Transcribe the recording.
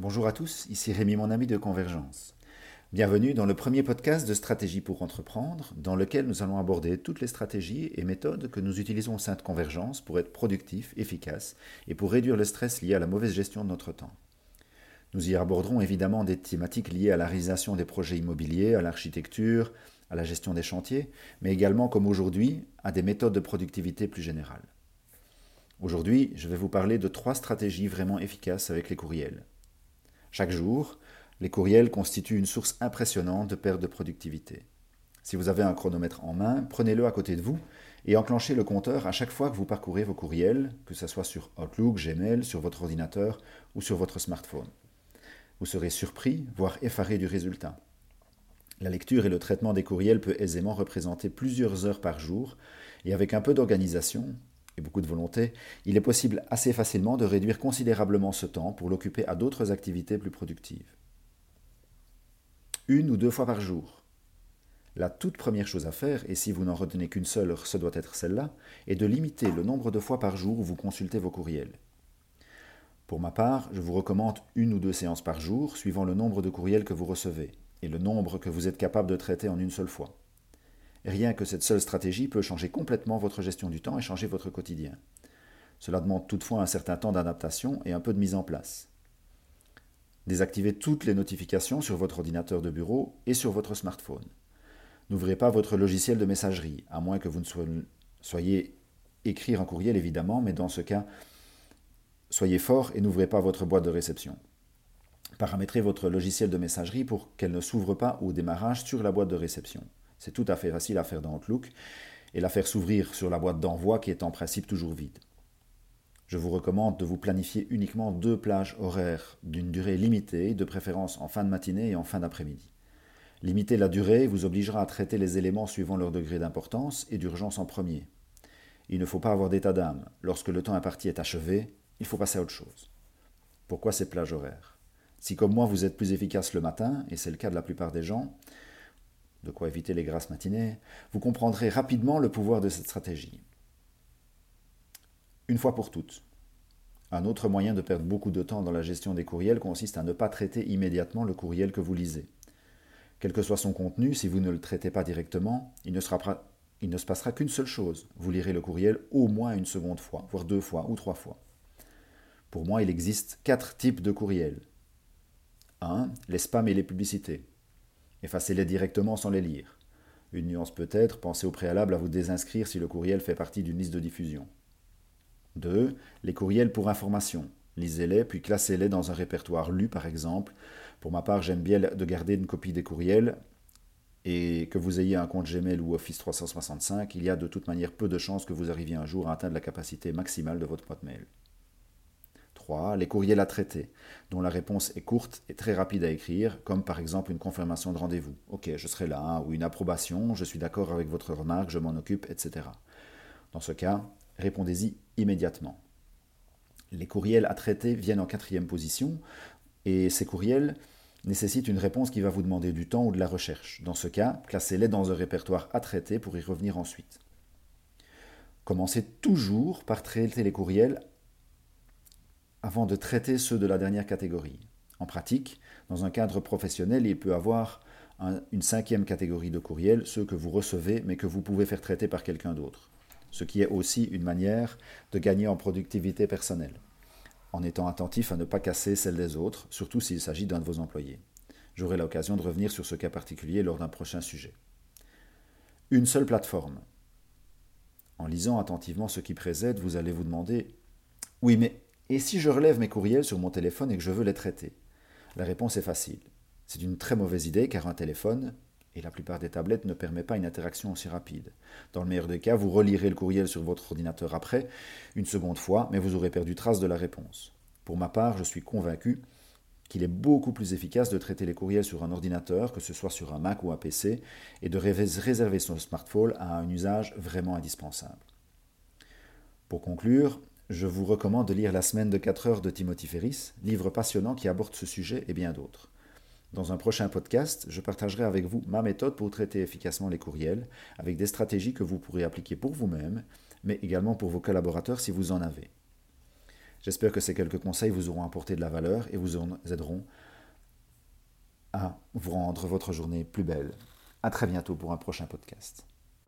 Bonjour à tous, ici Rémi, mon ami de Convergence. Bienvenue dans le premier podcast de Stratégie pour entreprendre, dans lequel nous allons aborder toutes les stratégies et méthodes que nous utilisons au sein de Convergence pour être productifs, efficaces et pour réduire le stress lié à la mauvaise gestion de notre temps. Nous y aborderons évidemment des thématiques liées à la réalisation des projets immobiliers, à l'architecture, à la gestion des chantiers, mais également, comme aujourd'hui, à des méthodes de productivité plus générales. Aujourd'hui, je vais vous parler de trois stratégies vraiment efficaces avec les courriels. Chaque jour, les courriels constituent une source impressionnante de perte de productivité. Si vous avez un chronomètre en main, prenez-le à côté de vous et enclenchez le compteur à chaque fois que vous parcourez vos courriels, que ce soit sur Outlook, Gmail, sur votre ordinateur ou sur votre smartphone. Vous serez surpris, voire effaré du résultat. La lecture et le traitement des courriels peut aisément représenter plusieurs heures par jour, et avec un peu d'organisation, beaucoup de volonté, il est possible assez facilement de réduire considérablement ce temps pour l'occuper à d'autres activités plus productives. Une ou deux fois par jour. La toute première chose à faire, et si vous n'en retenez qu'une seule, ce doit être celle-là, est de limiter le nombre de fois par jour où vous consultez vos courriels. Pour ma part, je vous recommande une ou deux séances par jour, suivant le nombre de courriels que vous recevez, et le nombre que vous êtes capable de traiter en une seule fois. Rien que cette seule stratégie peut changer complètement votre gestion du temps et changer votre quotidien. Cela demande toutefois un certain temps d'adaptation et un peu de mise en place. Désactivez toutes les notifications sur votre ordinateur de bureau et sur votre smartphone. N'ouvrez pas votre logiciel de messagerie, à moins que vous ne soyez écrire un courriel évidemment, mais dans ce cas, soyez fort et n'ouvrez pas votre boîte de réception. Paramétrez votre logiciel de messagerie pour qu'elle ne s'ouvre pas au démarrage sur la boîte de réception. C'est tout à fait facile à faire dans Outlook et la faire s'ouvrir sur la boîte d'envoi qui est en principe toujours vide. Je vous recommande de vous planifier uniquement deux plages horaires d'une durée limitée, de préférence en fin de matinée et en fin d'après-midi. Limiter la durée vous obligera à traiter les éléments suivant leur degré d'importance et d'urgence en premier. Il ne faut pas avoir d'état d'âme. Lorsque le temps imparti est achevé, il faut passer à autre chose. Pourquoi ces plages horaires? Si comme moi vous êtes plus efficace le matin, et c'est le cas de la plupart des gens, de quoi éviter les grasses matinées, vous comprendrez rapidement le pouvoir de cette stratégie. Une fois pour toutes. Un autre moyen de perdre beaucoup de temps dans la gestion des courriels consiste à ne pas traiter immédiatement le courriel que vous lisez. Quel que soit son contenu, si vous ne le traitez pas directement, il ne, se passera qu'une seule chose. Vous lirez le courriel au moins une seconde fois, voire deux fois ou trois fois. Pour moi, il existe quatre types de courriels. 1. Les spams et les publicités. Effacez-les directement sans les lire. Une nuance peut-être, pensez au préalable à vous désinscrire si le courriel fait partie d'une liste de diffusion. 2. Les courriels pour information. Lisez-les, puis classez-les dans un répertoire lu, par exemple. Pour ma part, j'aime bien de garder une copie des courriels. Et que vous ayez un compte Gmail ou Office 365, il y a de toute manière peu de chances que vous arriviez un jour à atteindre la capacité maximale de votre boîte mail les courriels à traiter, dont la réponse est courte et très rapide à écrire, comme par exemple une confirmation de rendez-vous. Ok, je serai là, ou une approbation, je suis d'accord avec votre remarque, je m'en occupe, etc. Dans ce cas, répondez-y immédiatement. Les courriels à traiter viennent en quatrième position, et ces courriels nécessitent une réponse qui va vous demander du temps ou de la recherche. Dans ce cas, classez-les dans un répertoire à traiter pour y revenir ensuite. Commencez toujours par traiter les courriels avant de traiter ceux de la dernière catégorie. En pratique, dans un cadre professionnel, il peut avoir une cinquième catégorie de courriels, ceux que vous recevez mais que vous pouvez faire traiter par quelqu'un d'autre, ce qui est aussi une manière de gagner en productivité personnelle, en étant attentif à ne pas casser celle des autres, surtout s'il s'agit d'un de vos employés. J'aurai l'occasion de revenir sur ce cas particulier lors d'un prochain sujet. Une seule plateforme. En lisant attentivement ce qui précède, vous allez vous demander Oui, mais et si je relève mes courriels sur mon téléphone et que je veux les traiter? La réponse est facile. C'est une très mauvaise idée car un téléphone, et la plupart des tablettes ne permet pas une interaction aussi rapide. Dans le meilleur des cas, vous relirez le courriel sur votre ordinateur après, une seconde fois, mais vous aurez perdu trace de la réponse. Pour ma part, je suis convaincu qu'il est beaucoup plus efficace de traiter les courriels sur un ordinateur, que ce soit sur un Mac ou un PC, et de réserver son smartphone à un usage vraiment indispensable. Pour conclure, je vous recommande de lire La semaine de 4 heures de Timothy Ferris, livre passionnant qui aborde ce sujet et bien d'autres. Dans un prochain podcast, je partagerai avec vous ma méthode pour traiter efficacement les courriels, avec des stratégies que vous pourrez appliquer pour vous-même, mais également pour vos collaborateurs si vous en avez. J'espère que ces quelques conseils vous auront apporté de la valeur et vous aideront à vous rendre votre journée plus belle. À très bientôt pour un prochain podcast.